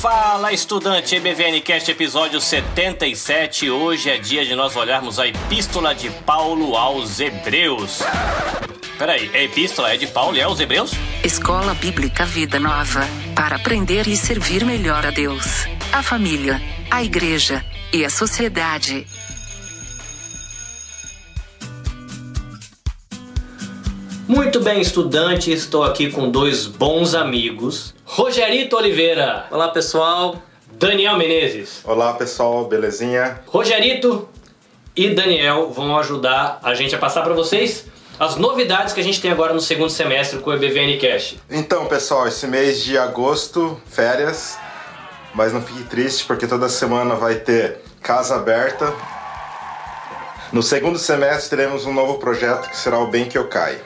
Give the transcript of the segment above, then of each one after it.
Fala estudante, EBVN Cast episódio 77. Hoje é dia de nós olharmos a Epístola de Paulo aos Hebreus. Peraí, a Epístola é de Paulo e é aos Hebreus? Escola Bíblica Vida Nova para aprender e servir melhor a Deus, a família, a igreja e a sociedade. Muito bem, estudante, estou aqui com dois bons amigos. Rogerito Oliveira. Olá pessoal. Daniel Menezes. Olá pessoal, belezinha? Rogerito e Daniel vão ajudar a gente a passar para vocês as novidades que a gente tem agora no segundo semestre com o EBVN Cash. Então pessoal, esse mês de agosto, férias, mas não fique triste porque toda semana vai ter casa aberta. No segundo semestre teremos um novo projeto que será o Bem Que Eu Cai.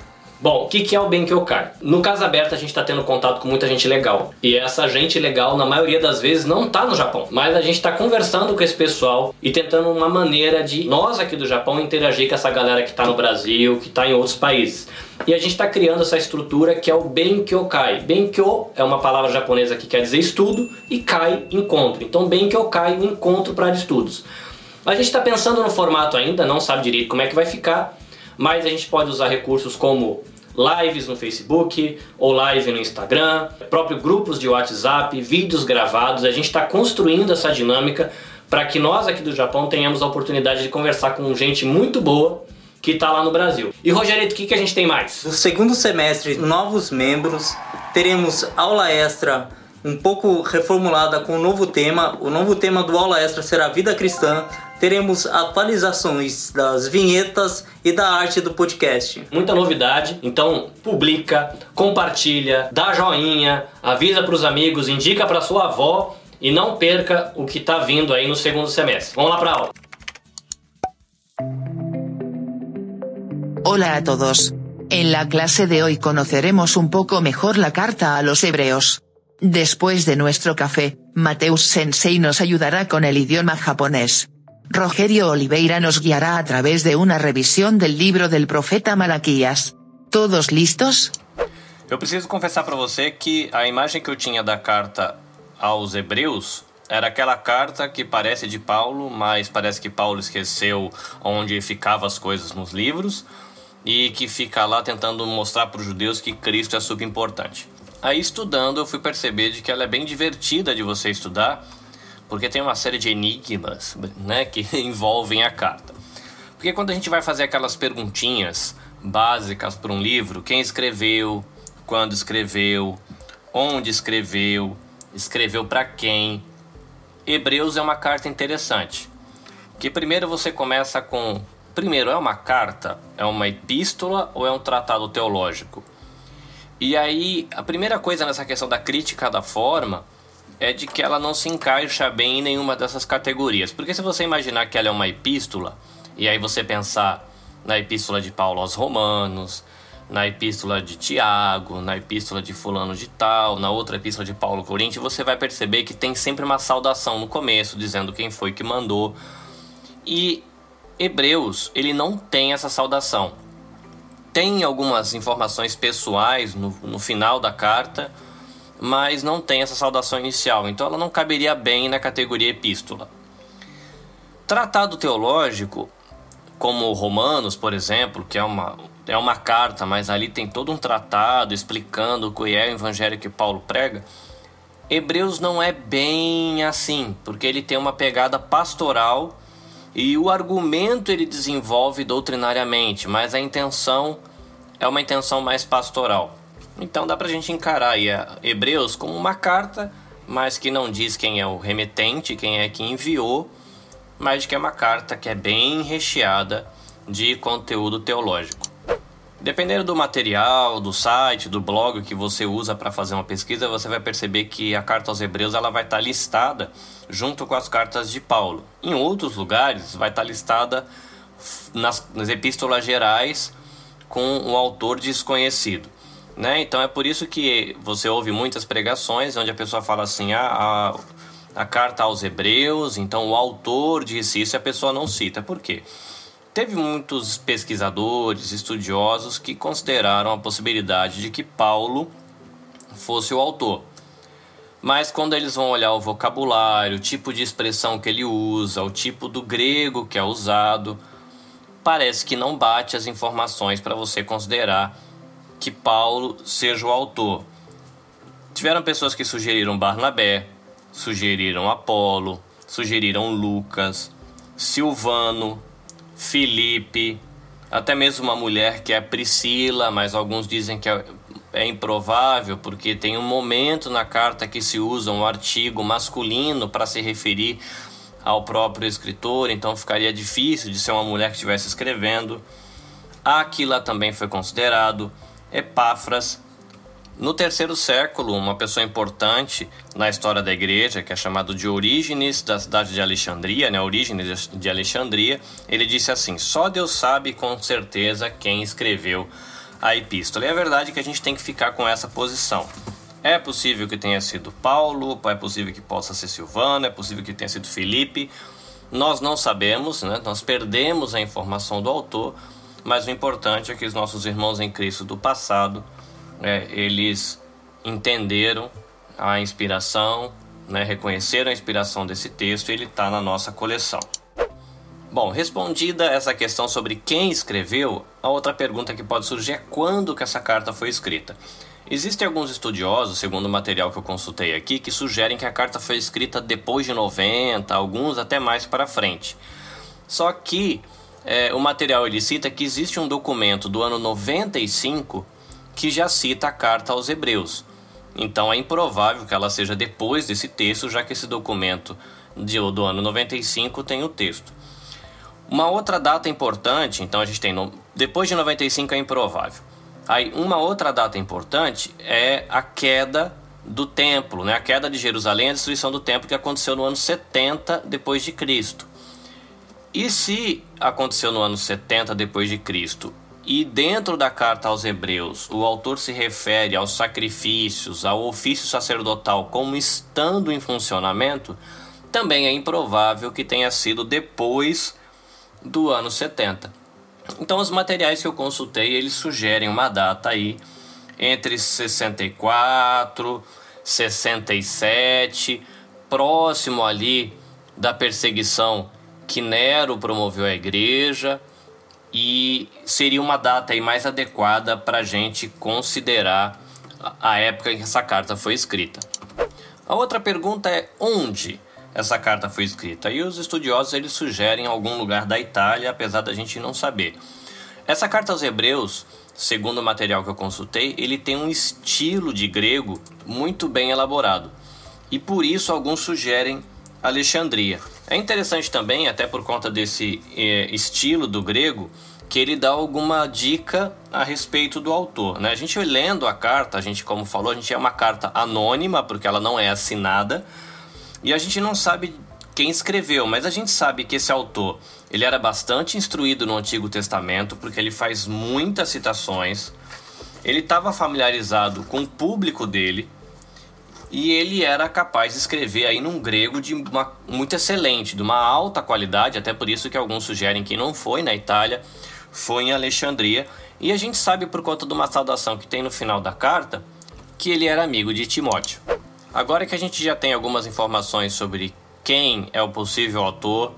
Bom, o que, que é o Benkyokar? No Casa Aberta a gente está tendo contato com muita gente legal. E essa gente legal, na maioria das vezes, não está no Japão. Mas a gente está conversando com esse pessoal e tentando uma maneira de nós aqui do Japão interagir com essa galera que está no Brasil, que está em outros países. E a gente está criando essa estrutura que é o Benkyokai. Benkyo é uma palavra japonesa que quer dizer estudo e Kai, encontro. Então Benkyokai, um encontro para estudos. A gente está pensando no formato ainda, não sabe direito como é que vai ficar, mas a gente pode usar recursos como lives no Facebook ou live no Instagram, próprio grupos de WhatsApp, vídeos gravados. A gente está construindo essa dinâmica para que nós aqui do Japão tenhamos a oportunidade de conversar com gente muito boa que está lá no Brasil. E Rogerito, o que, que a gente tem mais? No segundo semestre, novos membros, teremos aula extra um pouco reformulada com um novo tema. O novo tema do aula extra será Vida Cristã. Teremos atualizações das vinhetas e da arte do podcast. Muita novidade, então publica, compartilha, dá joinha, avisa para os amigos, indica para sua avó e não perca o que está vindo aí no segundo semestre. Vamos lá para a aula. Hola a todos. En la clase de hoy conoceremos un poco mejor la carta a los hebreos. Después de nuestro café, Mateus Sensei nos ayudará con el idioma japonés. Rogerio Oliveira nos guiará a través de una revisión del libro del profeta Malaquias. ¿Todos listos? Eu preciso confessar para você que a imagem que eu tinha da carta aos Hebreus era aquela carta que parece de Paulo, mas parece que Paulo esqueceu onde ficavam as coisas nos livros e que fica lá tentando mostrar para os judeus que Cristo é super importante. Aí estudando eu fui perceber de que ela é bem divertida de você estudar, porque tem uma série de enigmas, né, que envolvem a carta. Porque quando a gente vai fazer aquelas perguntinhas básicas para um livro, quem escreveu, quando escreveu, onde escreveu, escreveu para quem, Hebreus é uma carta interessante. Que primeiro você começa com primeiro é uma carta, é uma epístola ou é um tratado teológico? E aí, a primeira coisa nessa questão da crítica da forma é de que ela não se encaixa bem em nenhuma dessas categorias. Porque se você imaginar que ela é uma epístola, e aí você pensar na epístola de Paulo aos Romanos, na epístola de Tiago, na epístola de Fulano de Tal, na outra epístola de Paulo Coríntios, você vai perceber que tem sempre uma saudação no começo, dizendo quem foi que mandou. E Hebreus, ele não tem essa saudação tem algumas informações pessoais no, no final da carta, mas não tem essa saudação inicial, então ela não caberia bem na categoria epístola. Tratado teológico, como Romanos, por exemplo, que é uma, é uma carta, mas ali tem todo um tratado explicando o que é o evangelho que Paulo prega. Hebreus não é bem assim, porque ele tem uma pegada pastoral e o argumento ele desenvolve doutrinariamente, mas a intenção é uma intenção mais pastoral. Então dá pra gente encarar aí a Hebreus como uma carta, mas que não diz quem é o remetente, quem é que enviou, mas que é uma carta que é bem recheada de conteúdo teológico. Dependendo do material, do site, do blog que você usa para fazer uma pesquisa, você vai perceber que a carta aos Hebreus ela vai estar tá listada junto com as cartas de Paulo. Em outros lugares, vai estar tá listada nas, nas epístolas gerais com um autor desconhecido. Né? Então é por isso que você ouve muitas pregações onde a pessoa fala assim: ah, a, a carta aos Hebreus, então o autor disse isso e a pessoa não cita. Por quê? Teve muitos pesquisadores, estudiosos que consideraram a possibilidade de que Paulo fosse o autor. Mas quando eles vão olhar o vocabulário, o tipo de expressão que ele usa, o tipo do grego que é usado, parece que não bate as informações para você considerar que Paulo seja o autor. Tiveram pessoas que sugeriram Barnabé, sugeriram Apolo, sugeriram Lucas, Silvano, Felipe, até mesmo uma mulher que é Priscila, mas alguns dizem que é, é improvável porque tem um momento na carta que se usa um artigo masculino para se referir ao próprio escritor, então ficaria difícil de ser uma mulher que estivesse escrevendo. Aquila também foi considerado, Epáfras. No terceiro século, uma pessoa importante na história da igreja, que é chamado de Orígenes da cidade de Alexandria, né? Orígenes de Alexandria, ele disse assim: Só Deus sabe com certeza quem escreveu a epístola. E é verdade que a gente tem que ficar com essa posição. É possível que tenha sido Paulo, é possível que possa ser Silvano, é possível que tenha sido Felipe. Nós não sabemos, né? nós perdemos a informação do autor, mas o importante é que os nossos irmãos em Cristo do passado, é, eles entenderam a inspiração, né? reconheceram a inspiração desse texto e ele está na nossa coleção. Bom, respondida essa questão sobre quem escreveu, a outra pergunta que pode surgir é quando que essa carta foi escrita. Existem alguns estudiosos, segundo o material que eu consultei aqui, que sugerem que a carta foi escrita depois de 90, alguns até mais para frente. Só que é, o material ele cita que existe um documento do ano 95 que já cita a carta aos Hebreus. Então é improvável que ela seja depois desse texto, já que esse documento de, do ano 95 tem o texto. Uma outra data importante, então a gente tem no, depois de 95 é improvável. Aí, uma outra data importante é a queda do templo, né? A queda de Jerusalém, a destruição do templo que aconteceu no ano 70 depois de Cristo. E se aconteceu no ano 70 depois de Cristo, e dentro da carta aos Hebreus, o autor se refere aos sacrifícios, ao ofício sacerdotal como estando em funcionamento, também é improvável que tenha sido depois do ano 70. Então os materiais que eu consultei, eles sugerem uma data aí entre 64, 67, próximo ali da perseguição que Nero promoveu à igreja e seria uma data aí mais adequada para a gente considerar a época em que essa carta foi escrita. A outra pergunta é onde? essa carta foi escrita. E os estudiosos eles sugerem algum lugar da Itália, apesar da gente não saber. Essa carta aos Hebreus, segundo o material que eu consultei, ele tem um estilo de grego muito bem elaborado. E por isso alguns sugerem Alexandria. É interessante também, até por conta desse eh, estilo do grego, que ele dá alguma dica a respeito do autor. Né? A gente lendo a carta, a gente, como falou, a gente é uma carta anônima, porque ela não é assinada, e a gente não sabe quem escreveu, mas a gente sabe que esse autor ele era bastante instruído no Antigo Testamento, porque ele faz muitas citações. Ele estava familiarizado com o público dele e ele era capaz de escrever aí num grego de uma, muito excelente, de uma alta qualidade, até por isso que alguns sugerem que não foi na Itália, foi em Alexandria. E a gente sabe por conta de uma saudação que tem no final da carta que ele era amigo de Timóteo. Agora que a gente já tem algumas informações sobre quem é o possível autor,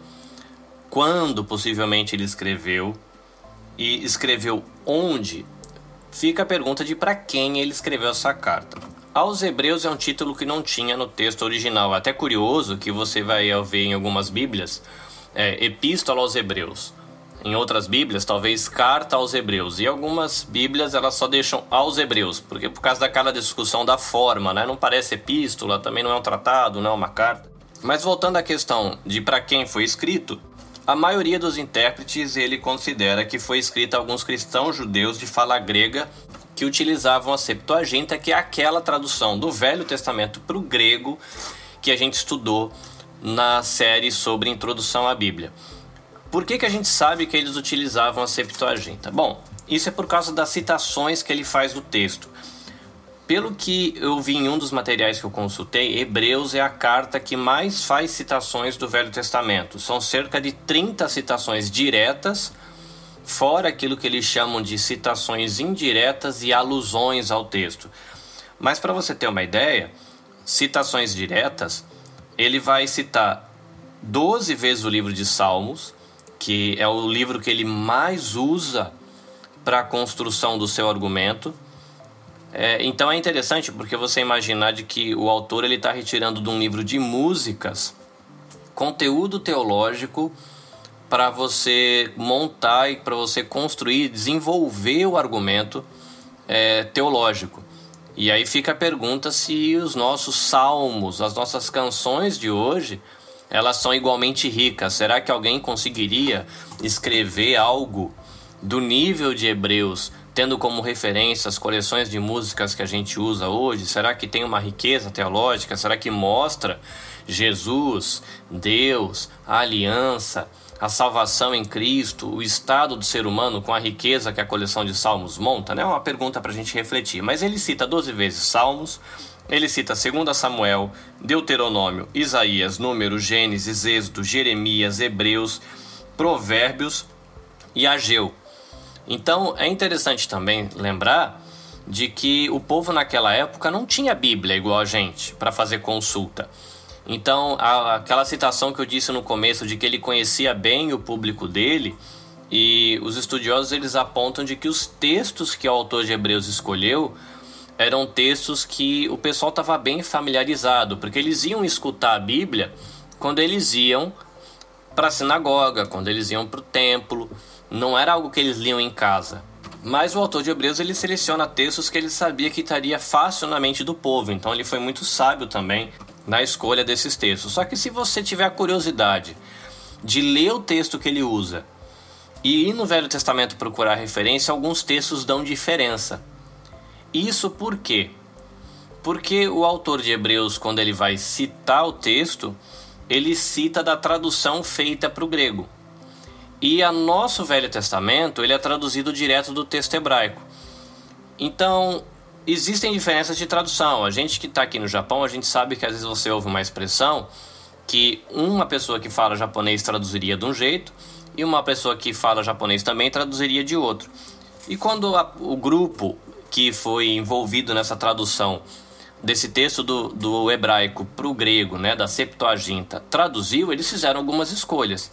quando possivelmente ele escreveu e escreveu onde, fica a pergunta de para quem ele escreveu essa carta. Aos Hebreus é um título que não tinha no texto original. Até curioso que você vai ver em algumas Bíblias, é, Epístola aos Hebreus. Em outras Bíblias, talvez carta aos Hebreus. E algumas Bíblias elas só deixam aos Hebreus, porque por causa daquela discussão da forma, né? Não parece epístola, também não é um tratado, não é uma carta. Mas voltando à questão de para quem foi escrito, a maioria dos intérpretes ele considera que foi escrito a alguns cristãos judeus de fala grega que utilizavam a Septuaginta, que é aquela tradução do Velho Testamento para o grego que a gente estudou na série sobre introdução à Bíblia. Por que, que a gente sabe que eles utilizavam a Septuaginta? Bom, isso é por causa das citações que ele faz do texto. Pelo que eu vi em um dos materiais que eu consultei, Hebreus é a carta que mais faz citações do Velho Testamento. São cerca de 30 citações diretas, fora aquilo que eles chamam de citações indiretas e alusões ao texto. Mas para você ter uma ideia, citações diretas, ele vai citar 12 vezes o livro de Salmos, que é o livro que ele mais usa para a construção do seu argumento. É, então é interessante porque você imaginar de que o autor ele está retirando de um livro de músicas conteúdo teológico para você montar e para você construir, desenvolver o argumento é, teológico. E aí fica a pergunta se os nossos salmos, as nossas canções de hoje, elas são igualmente ricas. Será que alguém conseguiria escrever algo do nível de Hebreus, tendo como referência as coleções de músicas que a gente usa hoje? Será que tem uma riqueza teológica? Será que mostra Jesus, Deus, a aliança? A salvação em Cristo, o estado do ser humano com a riqueza que a coleção de Salmos monta? Né? É uma pergunta para a gente refletir. Mas ele cita 12 vezes Salmos, ele cita 2 Samuel, Deuteronômio, Isaías, Número, Gênesis, Êxodo, Jeremias, Hebreus, Provérbios e Ageu. Então é interessante também lembrar de que o povo naquela época não tinha Bíblia igual a gente para fazer consulta. Então, a, aquela citação que eu disse no começo de que ele conhecia bem o público dele, e os estudiosos eles apontam de que os textos que o autor de Hebreus escolheu eram textos que o pessoal estava bem familiarizado, porque eles iam escutar a Bíblia quando eles iam para a sinagoga, quando eles iam para o templo, não era algo que eles liam em casa. Mas o autor de Hebreus ele seleciona textos que ele sabia que estaria fácil na mente do povo, então ele foi muito sábio também na escolha desses textos. Só que se você tiver a curiosidade de ler o texto que ele usa e ir no Velho Testamento procurar referência, alguns textos dão diferença. Isso por quê? Porque o autor de Hebreus, quando ele vai citar o texto, ele cita da tradução feita para o grego. E a nosso Velho Testamento, ele é traduzido direto do texto hebraico. Então, existem diferenças de tradução. A gente que está aqui no Japão, a gente sabe que às vezes você ouve uma expressão que uma pessoa que fala japonês traduziria de um jeito e uma pessoa que fala japonês também traduziria de outro. E quando a, o grupo que foi envolvido nessa tradução desse texto do, do hebraico para o grego, né, da Septuaginta, traduziu, eles fizeram algumas escolhas.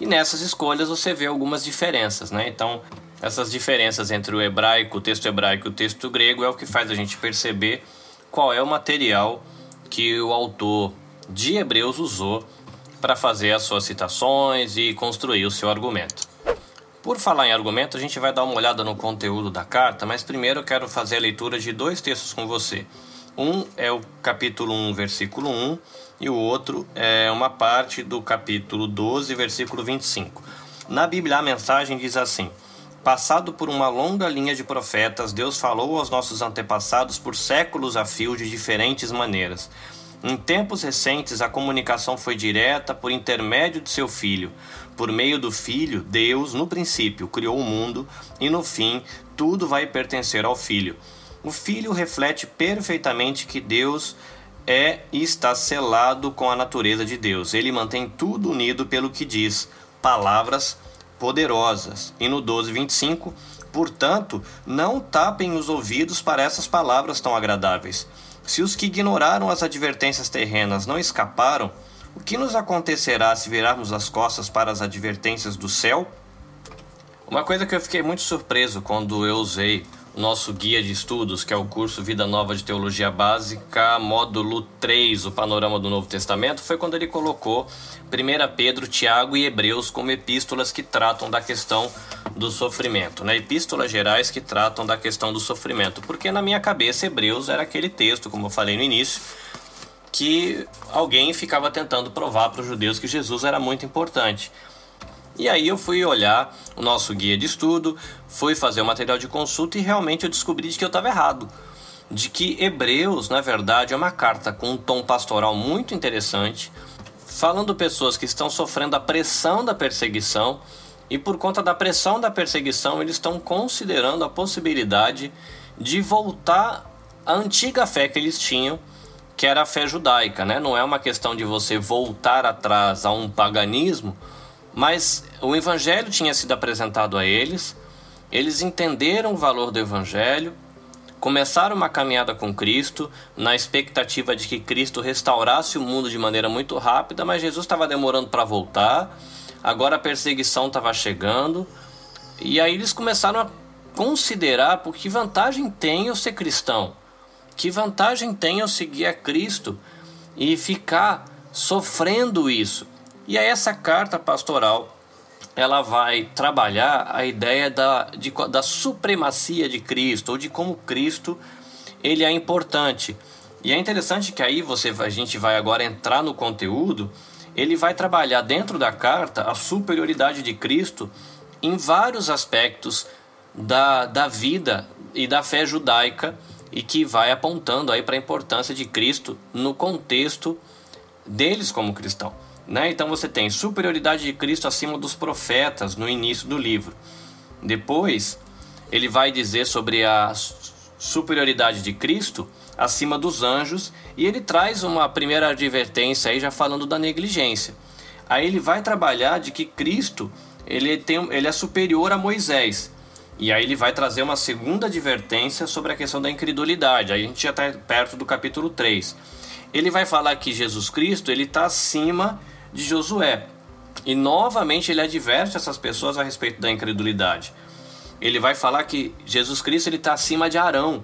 E nessas escolhas você vê algumas diferenças, né? Então, essas diferenças entre o hebraico, o texto hebraico e o texto grego é o que faz a gente perceber qual é o material que o autor de Hebreus usou para fazer as suas citações e construir o seu argumento. Por falar em argumento, a gente vai dar uma olhada no conteúdo da carta, mas primeiro eu quero fazer a leitura de dois textos com você. Um é o capítulo 1, versículo 1, e o outro é uma parte do capítulo 12, versículo 25. Na Bíblia, a mensagem diz assim: Passado por uma longa linha de profetas, Deus falou aos nossos antepassados por séculos a fio de diferentes maneiras. Em tempos recentes, a comunicação foi direta por intermédio de seu Filho. Por meio do Filho, Deus, no princípio, criou o mundo e no fim, tudo vai pertencer ao Filho. O Filho reflete perfeitamente que Deus é e está selado com a natureza de Deus. Ele mantém tudo unido pelo que diz, palavras poderosas. E no 12, 25, portanto, não tapem os ouvidos para essas palavras tão agradáveis. Se os que ignoraram as advertências terrenas não escaparam, o que nos acontecerá se virarmos as costas para as advertências do céu? Uma coisa que eu fiquei muito surpreso quando eu usei nosso guia de estudos, que é o curso Vida Nova de Teologia Básica, módulo 3, o Panorama do Novo Testamento, foi quando ele colocou 1 Pedro, Tiago e Hebreus como epístolas que tratam da questão do sofrimento, né? epístolas gerais que tratam da questão do sofrimento, porque na minha cabeça Hebreus era aquele texto, como eu falei no início, que alguém ficava tentando provar para os judeus que Jesus era muito importante. E aí eu fui olhar o nosso guia de estudo, fui fazer o material de consulta e realmente eu descobri de que eu estava errado. De que Hebreus, na verdade, é uma carta com um tom pastoral muito interessante, falando pessoas que estão sofrendo a pressão da perseguição e por conta da pressão da perseguição eles estão considerando a possibilidade de voltar à antiga fé que eles tinham, que era a fé judaica, né? Não é uma questão de você voltar atrás a um paganismo, mas o evangelho tinha sido apresentado a eles, eles entenderam o valor do evangelho, começaram uma caminhada com Cristo, na expectativa de que Cristo restaurasse o mundo de maneira muito rápida, mas Jesus estava demorando para voltar, agora a perseguição estava chegando, e aí eles começaram a considerar por que vantagem tem eu ser cristão, que vantagem tem eu seguir a Cristo e ficar sofrendo isso. E aí essa carta pastoral ela vai trabalhar a ideia da, de, da supremacia de Cristo, ou de como Cristo ele é importante. E é interessante que aí você, a gente vai agora entrar no conteúdo, ele vai trabalhar dentro da carta a superioridade de Cristo em vários aspectos da, da vida e da fé judaica e que vai apontando aí para a importância de Cristo no contexto deles como cristão. Né? Então você tem superioridade de Cristo acima dos profetas no início do livro. Depois, ele vai dizer sobre a superioridade de Cristo acima dos anjos e ele traz uma primeira advertência aí já falando da negligência. Aí ele vai trabalhar de que Cristo ele, tem, ele é superior a Moisés. E aí ele vai trazer uma segunda advertência sobre a questão da incredulidade. Aí a gente já está perto do capítulo 3. Ele vai falar que Jesus Cristo ele está acima de Josué. E novamente ele adverte essas pessoas a respeito da incredulidade. Ele vai falar que Jesus Cristo ele está acima de Arão.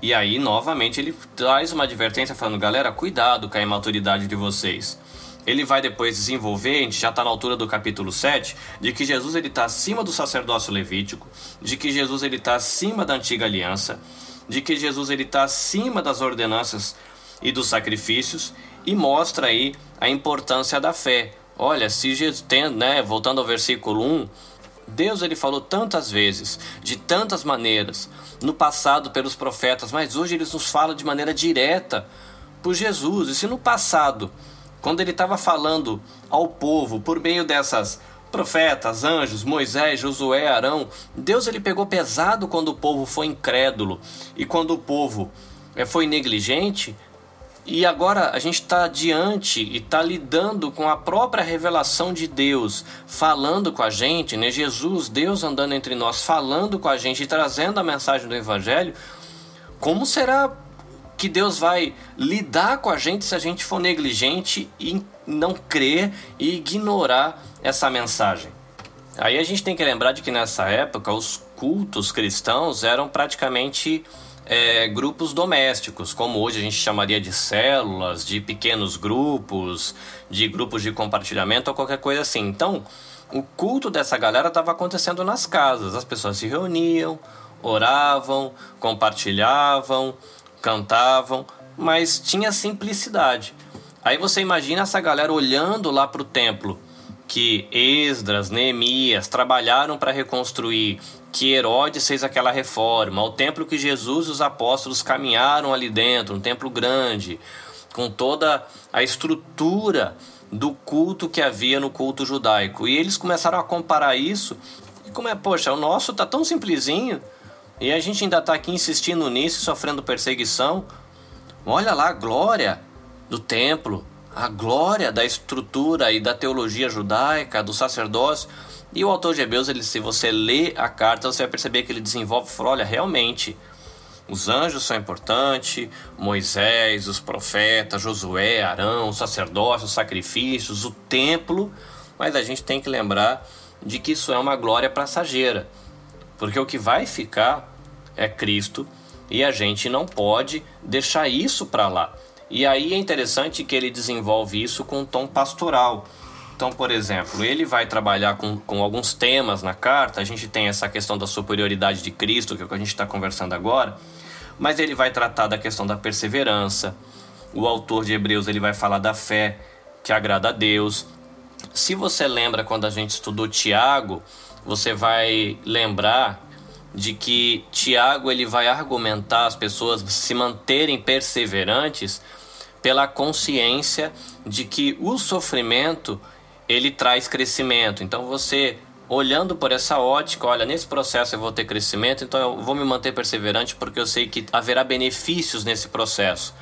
E aí novamente ele traz uma advertência falando, galera, cuidado com a imaturidade de vocês. Ele vai depois desenvolver, a gente já está na altura do capítulo 7, de que Jesus ele está acima do sacerdócio levítico, de que Jesus ele está acima da antiga aliança, de que Jesus ele está acima das ordenanças e dos sacrifícios e mostra aí a importância da fé. Olha, se Jesus tem, né, voltando ao versículo 1, Deus ele falou tantas vezes, de tantas maneiras, no passado pelos profetas, mas hoje ele nos fala de maneira direta por Jesus. E se no passado, quando ele estava falando ao povo por meio dessas profetas, anjos, Moisés, Josué, Arão, Deus ele pegou pesado quando o povo foi incrédulo e quando o povo eh, foi negligente, e agora a gente está diante e está lidando com a própria revelação de Deus, falando com a gente, né? Jesus, Deus andando entre nós, falando com a gente e trazendo a mensagem do Evangelho. Como será que Deus vai lidar com a gente se a gente for negligente e não crer e ignorar essa mensagem? Aí a gente tem que lembrar de que nessa época os cultos cristãos eram praticamente é, grupos domésticos, como hoje a gente chamaria de células, de pequenos grupos, de grupos de compartilhamento ou qualquer coisa assim. Então, o culto dessa galera estava acontecendo nas casas, as pessoas se reuniam, oravam, compartilhavam, cantavam, mas tinha simplicidade. Aí você imagina essa galera olhando lá para o templo que Esdras, Neemias trabalharam para reconstruir, que Herodes fez aquela reforma, o templo que Jesus e os apóstolos caminharam ali dentro, um templo grande, com toda a estrutura do culto que havia no culto judaico. E eles começaram a comparar isso, e como é, poxa, o nosso tá tão simplesinho, e a gente ainda está aqui insistindo nisso, sofrendo perseguição. Olha lá a glória do templo, a glória da estrutura e da teologia judaica, do sacerdócio. E o autor de ele, se você lê a carta, você vai perceber que ele desenvolve, fala, olha, realmente, os anjos são importantes, Moisés, os profetas, Josué, Arão, o sacerdócio, os sacrifícios, o templo, mas a gente tem que lembrar de que isso é uma glória passageira, porque o que vai ficar é Cristo e a gente não pode deixar isso para lá. E aí é interessante que ele desenvolve isso com um tom pastoral. Então, por exemplo, ele vai trabalhar com, com alguns temas na carta. A gente tem essa questão da superioridade de Cristo, que é o que a gente está conversando agora. Mas ele vai tratar da questão da perseverança. O autor de Hebreus ele vai falar da fé que agrada a Deus. Se você lembra quando a gente estudou Tiago, você vai lembrar de que Tiago ele vai argumentar as pessoas se manterem perseverantes pela consciência de que o sofrimento ele traz crescimento. Então você olhando por essa ótica, olha, nesse processo eu vou ter crescimento, então eu vou me manter perseverante porque eu sei que haverá benefícios nesse processo.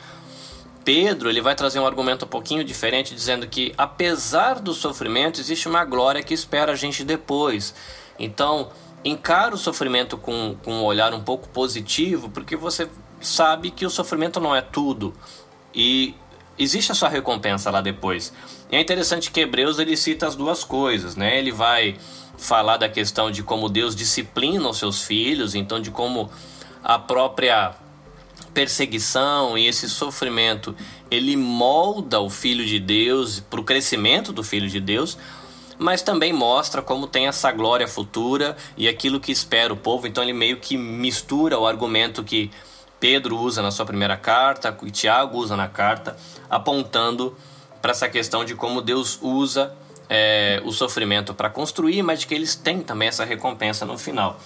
Pedro ele vai trazer um argumento um pouquinho diferente, dizendo que apesar do sofrimento existe uma glória que espera a gente depois. Então encara o sofrimento com, com um olhar um pouco positivo, porque você sabe que o sofrimento não é tudo e existe a sua recompensa lá depois. E é interessante que Hebreus ele cita as duas coisas, né? Ele vai falar da questão de como Deus disciplina os seus filhos, então de como a própria perseguição e esse sofrimento ele molda o filho de Deus para o crescimento do filho de Deus, mas também mostra como tem essa glória futura e aquilo que espera o povo. Então ele meio que mistura o argumento que Pedro usa na sua primeira carta, e Tiago usa na carta, apontando para essa questão de como Deus usa é, o sofrimento para construir, mas de que eles têm também essa recompensa no final.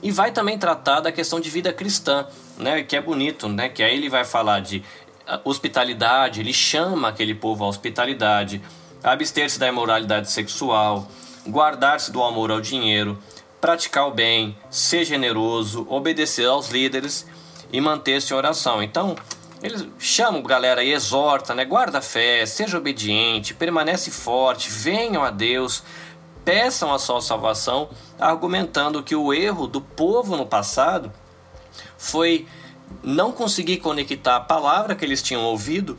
E vai também tratar da questão de vida cristã, né, que é bonito, né, que aí ele vai falar de ah, hospitalidade, ele chama aquele povo à hospitalidade, abster-se da imoralidade sexual, guardar-se do amor ao dinheiro, praticar o bem, ser generoso, obedecer aos líderes e manter-se em oração. Então, eles chamam galera e exorta, né? Guarda a fé, seja obediente, permanece forte, venham a Deus, peçam a sua salvação, argumentando que o erro do povo no passado foi não conseguir conectar a palavra que eles tinham ouvido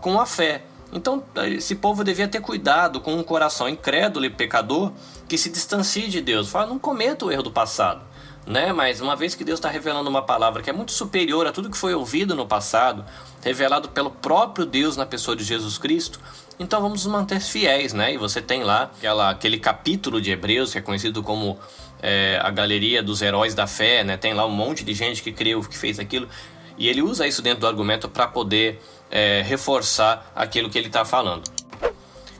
com a fé. Então, esse povo devia ter cuidado com um coração incrédulo e pecador que se distancie de Deus. Fala, não cometa o erro do passado. Né? Mas uma vez que Deus está revelando uma palavra que é muito superior a tudo que foi ouvido no passado, revelado pelo próprio Deus na pessoa de Jesus Cristo, então vamos nos manter fiéis, né? E você tem lá aquela, aquele capítulo de Hebreus que é conhecido como é, a galeria dos heróis da fé, né? Tem lá um monte de gente que creu, que fez aquilo, e ele usa isso dentro do argumento para poder é, reforçar aquilo que ele está falando.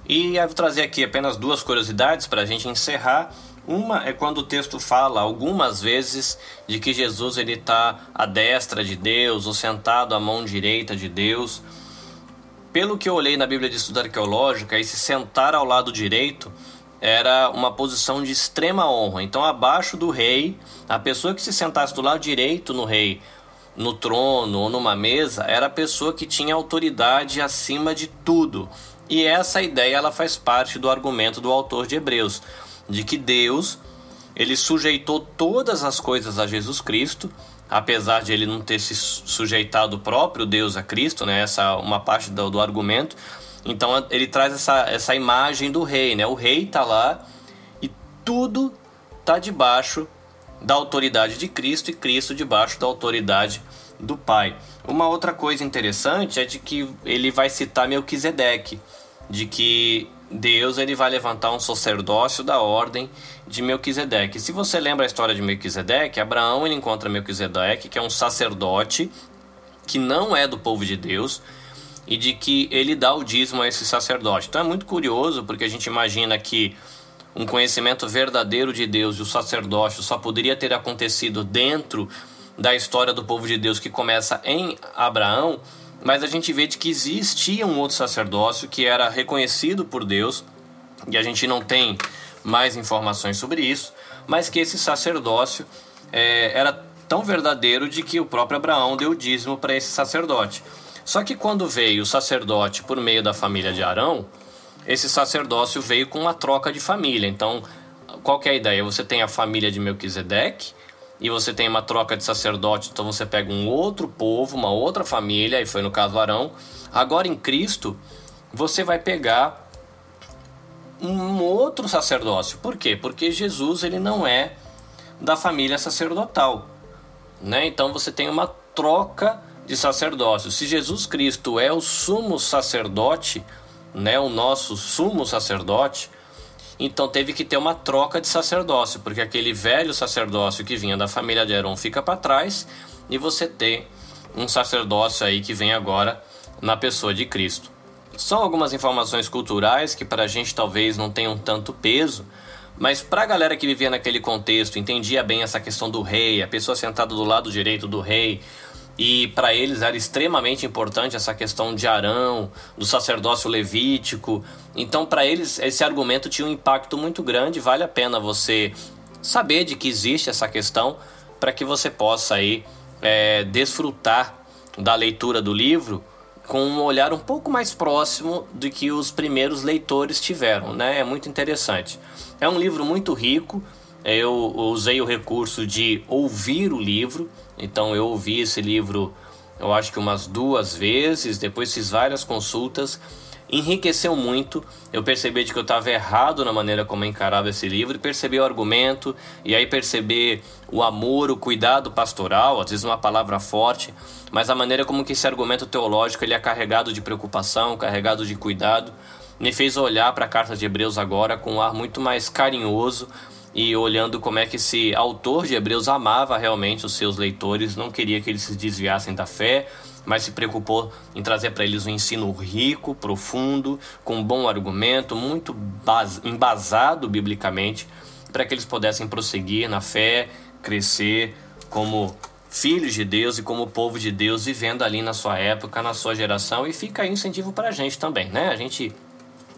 E eu vou trazer aqui apenas duas curiosidades para a gente encerrar. Uma é quando o texto fala algumas vezes de que Jesus ele está à destra de Deus ou sentado à mão direita de Deus. Pelo que eu olhei na Bíblia de Estudo Arqueológico, esse sentar ao lado direito era uma posição de extrema honra. Então, abaixo do rei, a pessoa que se sentasse do lado direito no rei no trono ou numa mesa era a pessoa que tinha autoridade acima de tudo. E essa ideia ela faz parte do argumento do autor de Hebreus, de que Deus ele sujeitou todas as coisas a Jesus Cristo, apesar de ele não ter se sujeitado o próprio Deus a Cristo, né? Essa é uma parte do, do argumento. Então ele traz essa, essa imagem do rei, né? O rei está lá e tudo está debaixo da autoridade de Cristo e Cristo debaixo da autoridade do Pai. Uma outra coisa interessante é de que ele vai citar Melquisedeque, de que Deus ele vai levantar um sacerdócio da ordem de Melquisedeque. Se você lembra a história de Melquisedeque, Abraão ele encontra Melquisedeque, que é um sacerdote que não é do povo de Deus, e de que ele dá o dízimo a esse sacerdote. Então é muito curioso porque a gente imagina que um conhecimento verdadeiro de Deus e o sacerdócio só poderia ter acontecido dentro da história do povo de Deus que começa em Abraão, mas a gente vê de que existia um outro sacerdócio que era reconhecido por Deus, e a gente não tem mais informações sobre isso, mas que esse sacerdócio é, era tão verdadeiro de que o próprio Abraão deu dízimo para esse sacerdote. Só que quando veio o sacerdote por meio da família de Arão, esse sacerdócio veio com uma troca de família. Então, qual é a ideia? Você tem a família de Melquisedeque e você tem uma troca de sacerdote, então você pega um outro povo, uma outra família, e foi no caso Arão. Agora em Cristo, você vai pegar um outro sacerdócio. Por quê? Porque Jesus ele não é da família sacerdotal, né? Então você tem uma troca de sacerdócio. Se Jesus Cristo é o sumo sacerdote, né, o nosso sumo sacerdote, então teve que ter uma troca de sacerdócio, porque aquele velho sacerdócio que vinha da família de Aaron fica para trás e você tem um sacerdócio aí que vem agora na pessoa de Cristo. São algumas informações culturais que para a gente talvez não tenham tanto peso, mas para a galera que vivia naquele contexto, entendia bem essa questão do rei, a pessoa sentada do lado direito do rei, e para eles era extremamente importante essa questão de Arão, do sacerdócio levítico. Então, para eles, esse argumento tinha um impacto muito grande. Vale a pena você saber de que existe essa questão para que você possa aí é, desfrutar da leitura do livro com um olhar um pouco mais próximo do que os primeiros leitores tiveram, né? É muito interessante. É um livro muito rico, eu usei o recurso de ouvir o livro. Então eu ouvi esse livro, eu acho que umas duas vezes, depois fiz várias consultas. Enriqueceu muito. Eu percebi de que eu estava errado na maneira como eu encarava esse livro, percebi o argumento, e aí perceber o amor, o cuidado pastoral, às vezes uma palavra forte, mas a maneira como que esse argumento teológico ele é carregado de preocupação, carregado de cuidado, me fez olhar para a carta de Hebreus agora com um ar muito mais carinhoso e olhando como é que esse autor de Hebreus amava realmente os seus leitores, não queria que eles se desviassem da fé, mas se preocupou em trazer para eles um ensino rico, profundo, com um bom argumento, muito embasado biblicamente, para que eles pudessem prosseguir na fé, crescer como filhos de Deus e como povo de Deus, vivendo ali na sua época, na sua geração, e fica aí incentivo para a gente também, né? A gente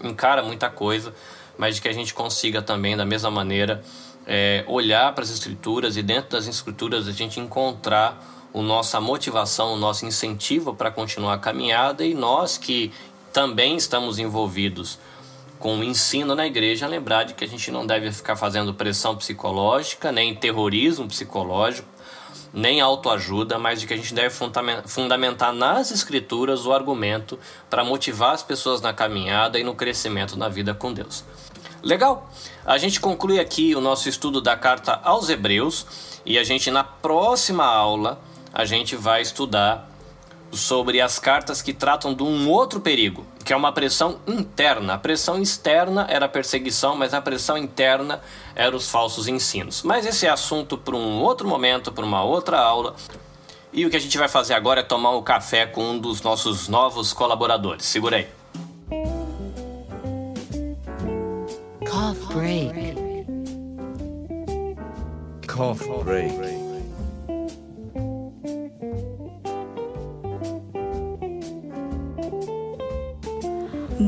encara muita coisa, mas de que a gente consiga também, da mesma maneira, é, olhar para as escrituras e dentro das escrituras a gente encontrar o nossa motivação, o nosso incentivo para continuar a caminhada e nós que também estamos envolvidos com o ensino na igreja, lembrar de que a gente não deve ficar fazendo pressão psicológica, nem terrorismo psicológico, nem autoajuda, mas de que a gente deve fundamentar nas escrituras o argumento para motivar as pessoas na caminhada e no crescimento na vida com Deus. Legal? A gente conclui aqui o nosso estudo da carta aos Hebreus e a gente na próxima aula a gente vai estudar sobre as cartas que tratam de um outro perigo, que é uma pressão interna. A pressão externa era a perseguição, mas a pressão interna era os falsos ensinos. Mas esse é assunto para um outro momento, para uma outra aula. E o que a gente vai fazer agora é tomar um café com um dos nossos novos colaboradores. Segura aí. Cough break. Cough break.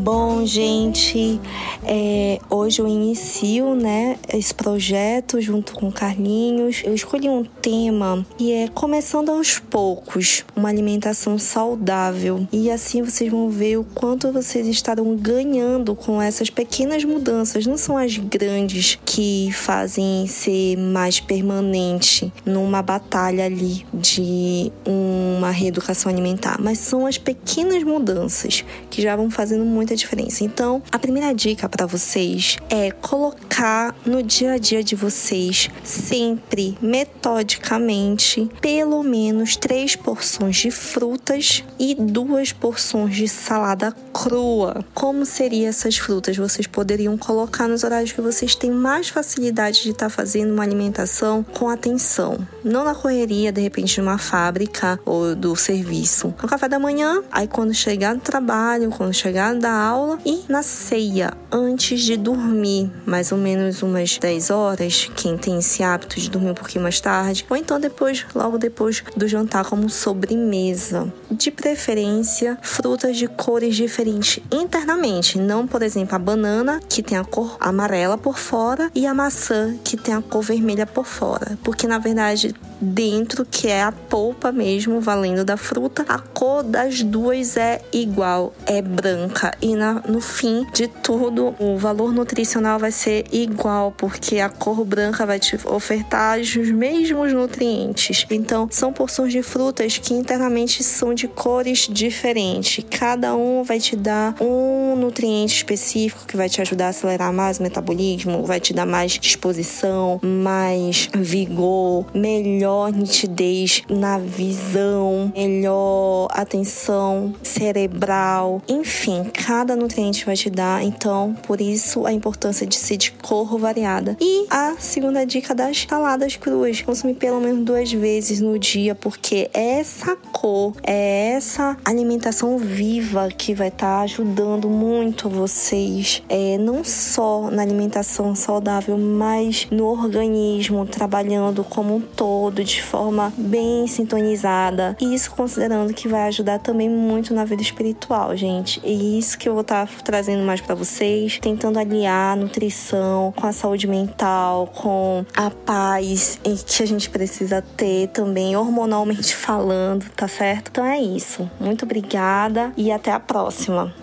Bom, gente, é, hoje eu inicio né, esse projeto junto com Carlinhos. Eu escolhi um tema que é começando aos poucos, uma alimentação saudável. E assim vocês vão ver o quanto vocês estarão ganhando com essas pequenas mudanças. Não são as grandes que fazem ser mais permanente numa batalha ali de uma reeducação alimentar, mas são as pequenas mudanças que já vão fazendo muito muita diferença. Então, a primeira dica para vocês é colocar no dia a dia de vocês sempre metodicamente pelo menos três porções de frutas e duas porções de salada crua. Como seriam essas frutas? Vocês poderiam colocar nos horários que vocês têm mais facilidade de estar tá fazendo uma alimentação com atenção, não na correria de repente de uma fábrica ou do serviço. No café da manhã, aí quando chegar no trabalho, quando chegar da aula e na ceia, antes de dormir, mais ou menos umas 10 horas, quem tem esse hábito de dormir um pouquinho mais tarde, ou então depois, logo depois do jantar como sobremesa. De preferência, frutas de cores diferentes internamente, não, por exemplo, a banana que tem a cor amarela por fora e a maçã que tem a cor vermelha por fora, porque na verdade dentro, que é a polpa mesmo, valendo da fruta, a cor das duas é igual, é branca. E na, no fim de tudo, o valor nutricional vai ser igual, porque a cor branca vai te ofertar os mesmos nutrientes. Então, são porções de frutas que internamente são de cores diferentes. Cada um vai te dar um nutriente específico que vai te ajudar a acelerar mais o metabolismo, vai te dar mais disposição, mais vigor, melhor nitidez na visão, melhor atenção cerebral, enfim, cada nutriente vai te dar, então por isso a importância de ser de cor variada. E a segunda dica das saladas cruas, consumir pelo menos duas vezes no dia, porque essa cor, é essa alimentação viva que vai estar tá ajudando muito vocês, é, não só na alimentação saudável, mas no organismo, trabalhando como um todo de forma bem sintonizada. E isso considerando que vai ajudar também muito na vida espiritual, gente. E isso que eu vou estar tá trazendo mais para vocês, tentando aliar a nutrição com a saúde mental, com a paz que a gente precisa ter também hormonalmente falando, tá certo? Então é isso. Muito obrigada e até a próxima.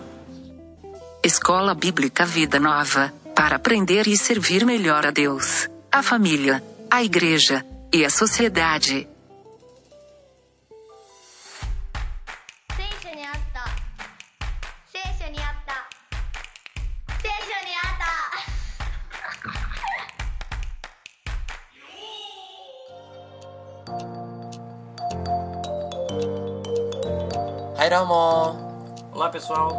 Escola Bíblica Vida Nova para aprender e servir melhor a Deus. a família, a igreja e a sociedade. はいどうも Olá pessoal,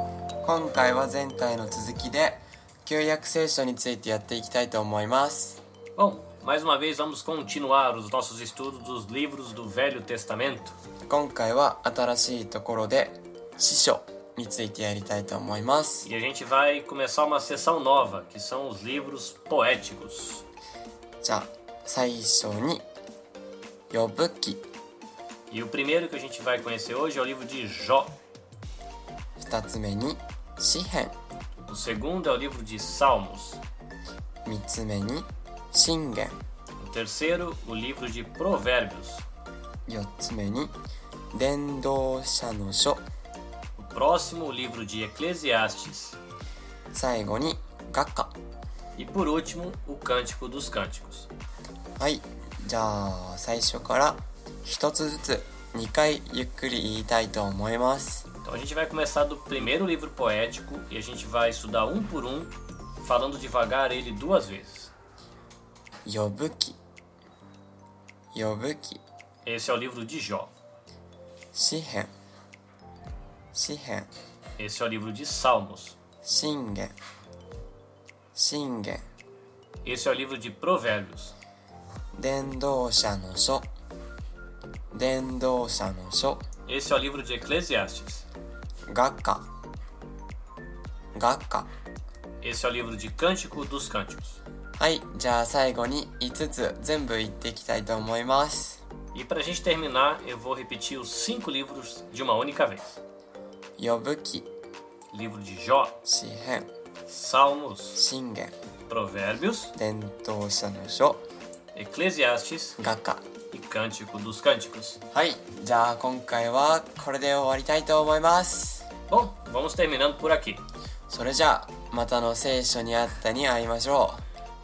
今回は前回の続きで旧約聖書についてやっていきたいと思います bom, mais uma vez vamos continuar os nossos estudos dos livros do Velho Testamento. 今回は新しいところで司書についてやりたいと思います E a gente vai começar uma sessão nova, que são os livros poéticos. じゃあ最初に呼ぶ記 E o primeiro que a gente vai conhecer hoje é o livro de Jó. 二つ目に詩編 O segundo é o livro de Salmos. 三つ目に信玄 O terceiro, o livro de Provérbios. 四つ目に伝道者の書 O próximo, o livro de Eclesiastes. 最後に画家 E por último, o Cântico dos Cânticos. はいじゃあ最初から 一つずつ2回ゆっくり言いたいと思います Então a gente vai começar do primeiro livro poético e a gente vai estudar um por um, falando devagar ele duas vezes. 呼ぶ記呼ぶ記 Esse é o livro de Jó. 詩編詩編 Esse é o livro de Salmos. 信玄信玄 Esse é o livro de Provérbios. 伝道者の書 伝道者の書 Esse é o livro de Eclesiastes. 画家画家 Esse é o livro de Cântico dos Cânticos. はいじゃあ最後に5つ全部言っていきたいと思います E para a gente terminar, eu vou repetir os cinco livros de uma única vez: 呼ぶ記 livro de Jó, 詩編 Salmos, 信玄 Provérbios, 伝道者の書 Eclesiastes 画家 e Cântico dos Cânticos. はいじゃあ今回はこれで終わりたいと思います Bom, vamos terminando por aqui. それじゃあまたの聖書にあったに会いましょ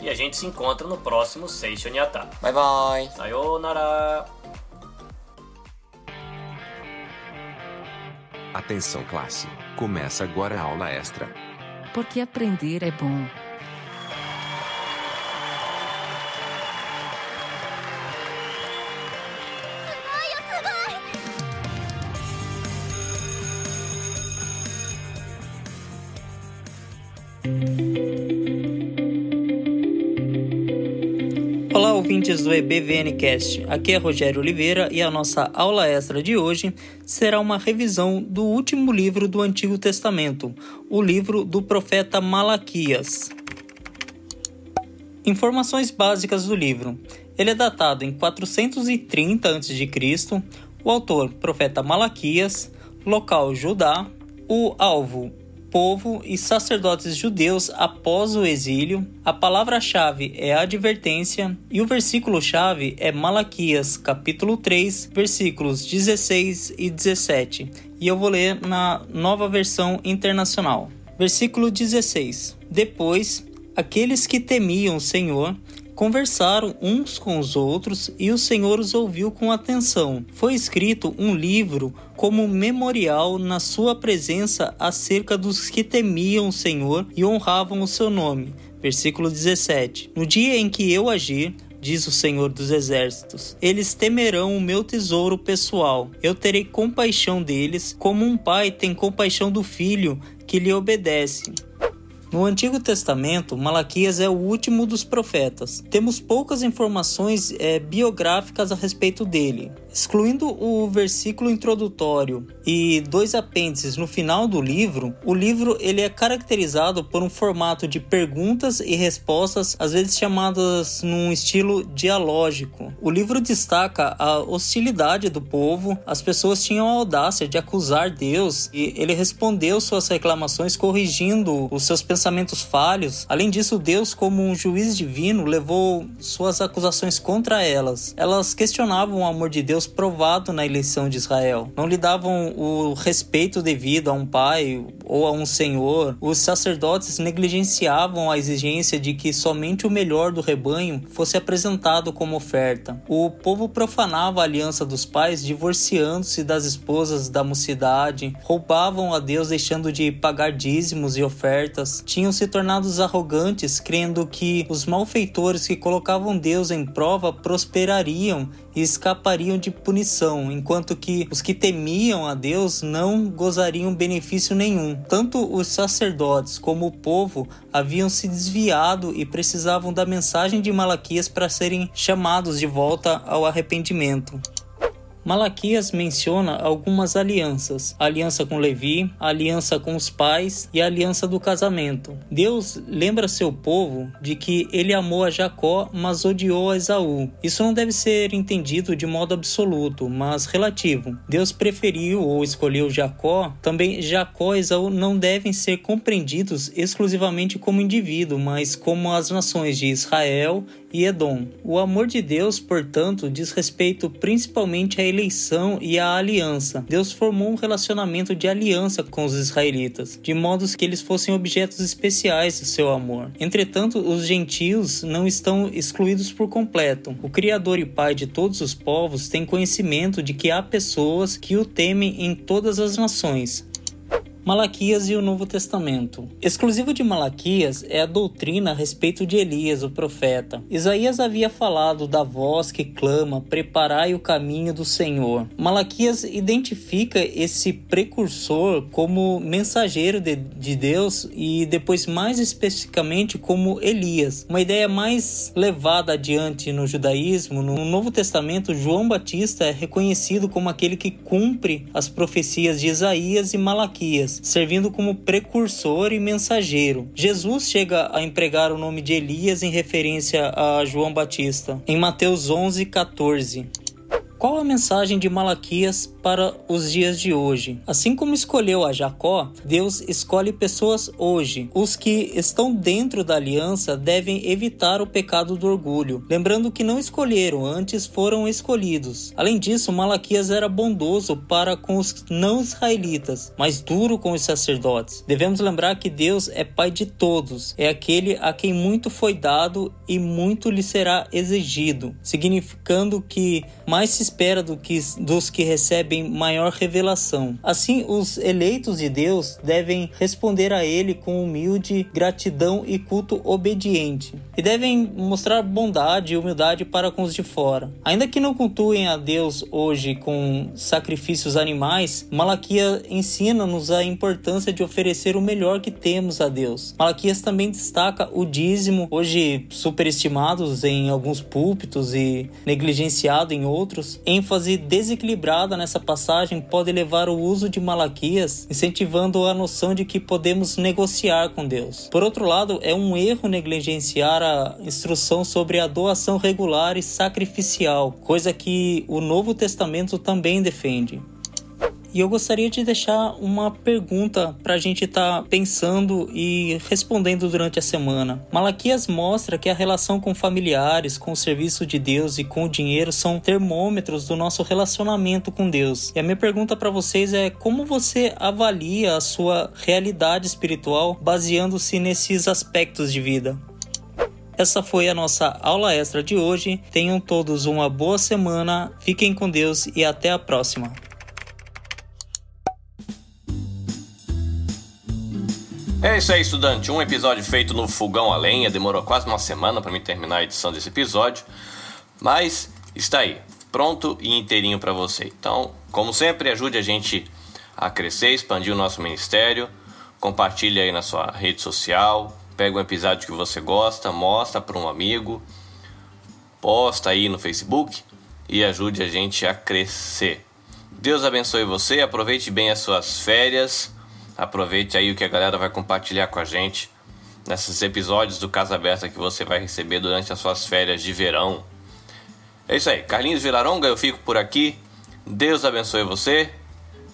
E a gente se encontra no próximo Seishon Yata. うバイバイ Sayonara! Atenção classe. Começa agora a aula extra. Porque aprender é bom. Olá, ouvintes do EBVNcast. Aqui é Rogério Oliveira e a nossa aula extra de hoje será uma revisão do último livro do Antigo Testamento, o livro do profeta Malaquias. Informações básicas do livro. Ele é datado em 430 a.C., o autor, profeta Malaquias, local Judá, o alvo, povo e sacerdotes judeus após o exílio. A palavra-chave é advertência e o versículo-chave é Malaquias, capítulo 3, versículos 16 e 17. E eu vou ler na nova versão internacional. Versículo 16. Depois, aqueles que temiam o Senhor conversaram uns com os outros e o Senhor os ouviu com atenção. Foi escrito um livro como memorial na sua presença acerca dos que temiam o Senhor e honravam o seu nome. Versículo 17. No dia em que eu agir, diz o Senhor dos Exércitos. Eles temerão o meu tesouro pessoal. Eu terei compaixão deles, como um pai tem compaixão do filho que lhe obedece. No Antigo Testamento, Malaquias é o último dos profetas. Temos poucas informações é, biográficas a respeito dele. Excluindo o versículo introdutório e dois apêndices no final do livro, o livro ele é caracterizado por um formato de perguntas e respostas, às vezes chamadas num estilo dialógico. O livro destaca a hostilidade do povo, as pessoas tinham a audácia de acusar Deus e ele respondeu suas reclamações corrigindo os seus pensamentos falhos. Além disso, Deus, como um juiz divino, levou suas acusações contra elas. Elas questionavam o amor de Deus provado na eleição de Israel. Não lhe davam o respeito devido a um pai ou a um senhor, os sacerdotes negligenciavam a exigência de que somente o melhor do rebanho fosse apresentado como oferta. O povo profanava a aliança dos pais, divorciando-se das esposas da mocidade, roubavam a Deus deixando de pagar dízimos e ofertas, tinham se tornado arrogantes, crendo que os malfeitores que colocavam Deus em prova prosperariam e escapariam de punição, enquanto que os que temiam a Deus não gozariam benefício nenhum. Tanto os sacerdotes como o povo haviam se desviado e precisavam da mensagem de Malaquias para serem chamados de volta ao arrependimento. Malaquias menciona algumas alianças: a aliança com Levi, a aliança com os pais e a aliança do casamento. Deus lembra seu povo de que ele amou a Jacó, mas odiou a Esaú. Isso não deve ser entendido de modo absoluto, mas relativo. Deus preferiu ou escolheu Jacó, também Jacó e Esaú não devem ser compreendidos exclusivamente como indivíduo, mas como as nações de Israel e Edom. O amor de Deus, portanto, diz respeito principalmente à eleição e à aliança. Deus formou um relacionamento de aliança com os israelitas, de modo que eles fossem objetos especiais do seu amor. Entretanto, os gentios não estão excluídos por completo. O Criador e Pai de todos os povos tem conhecimento de que há pessoas que o temem em todas as nações. Malaquias e o Novo Testamento. Exclusivo de Malaquias é a doutrina a respeito de Elias, o profeta. Isaías havia falado da voz que clama: Preparai o caminho do Senhor. Malaquias identifica esse precursor como mensageiro de, de Deus e depois, mais especificamente, como Elias. Uma ideia mais levada adiante no judaísmo, no Novo Testamento, João Batista é reconhecido como aquele que cumpre as profecias de Isaías e Malaquias servindo como precursor e mensageiro. Jesus chega a empregar o nome de Elias em referência a João Batista, em Mateus 11, 14. Qual a mensagem de Malaquias para os dias de hoje? Assim como escolheu a Jacó, Deus escolhe pessoas hoje. Os que estão dentro da aliança devem evitar o pecado do orgulho, lembrando que não escolheram, antes foram escolhidos. Além disso, Malaquias era bondoso para com os não israelitas, mas duro com os sacerdotes. Devemos lembrar que Deus é Pai de todos, é aquele a quem muito foi dado e muito lhe será exigido, significando que mais se espera do que, dos que recebem maior revelação. Assim, os eleitos de Deus devem responder a Ele com humilde gratidão e culto obediente, e devem mostrar bondade e humildade para com os de fora. Ainda que não cultuem a Deus hoje com sacrifícios animais, Malaquias ensina-nos a importância de oferecer o melhor que temos a Deus. Malaquias também destaca o dízimo, hoje superestimados em alguns púlpitos e negligenciado em outros, ênfase desequilibrada nessa passagem pode levar o uso de Malaquias, incentivando a noção de que podemos negociar com Deus. Por outro lado, é um erro negligenciar a instrução sobre a doação regular e sacrificial, coisa que o Novo Testamento também defende. E eu gostaria de deixar uma pergunta para a gente estar tá pensando e respondendo durante a semana. Malaquias mostra que a relação com familiares, com o serviço de Deus e com o dinheiro são termômetros do nosso relacionamento com Deus. E a minha pergunta para vocês é como você avalia a sua realidade espiritual baseando-se nesses aspectos de vida? Essa foi a nossa aula extra de hoje. Tenham todos uma boa semana, fiquem com Deus e até a próxima. É isso aí, estudante. Um episódio feito no fogão a lenha. Demorou quase uma semana para me terminar a edição desse episódio. Mas está aí, pronto e inteirinho para você. Então, como sempre, ajude a gente a crescer, expandir o nosso ministério. Compartilhe aí na sua rede social. Pega um episódio que você gosta, mostra para um amigo. Posta aí no Facebook e ajude a gente a crescer. Deus abençoe você, aproveite bem as suas férias Aproveite aí o que a galera vai compartilhar com a gente nesses episódios do Casa Aberta que você vai receber durante as suas férias de verão. É isso aí, Carlinhos Vilaronga, eu fico por aqui. Deus abençoe você.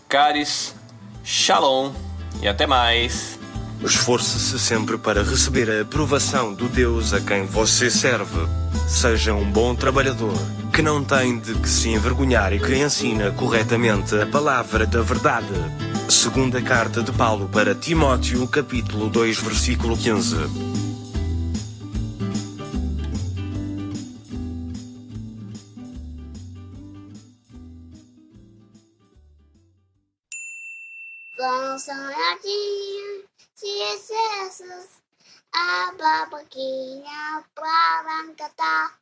Caris, Shalom e até mais. Esforce-se sempre para receber a aprovação do Deus a quem você serve. Seja um bom trabalhador, que não tem de que se envergonhar e que ensina corretamente a palavra da verdade. Segunda carta de Paulo para Timóteo, capítulo 2, versículo 15. Sonhadinho de excessos, a babaquinha para cantar,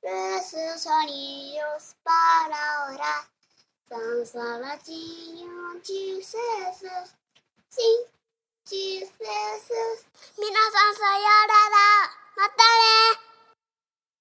esses olhinhos para orar. Dansare Tion Jesus. Sim, Jesus. 皆さんさようなら。またね。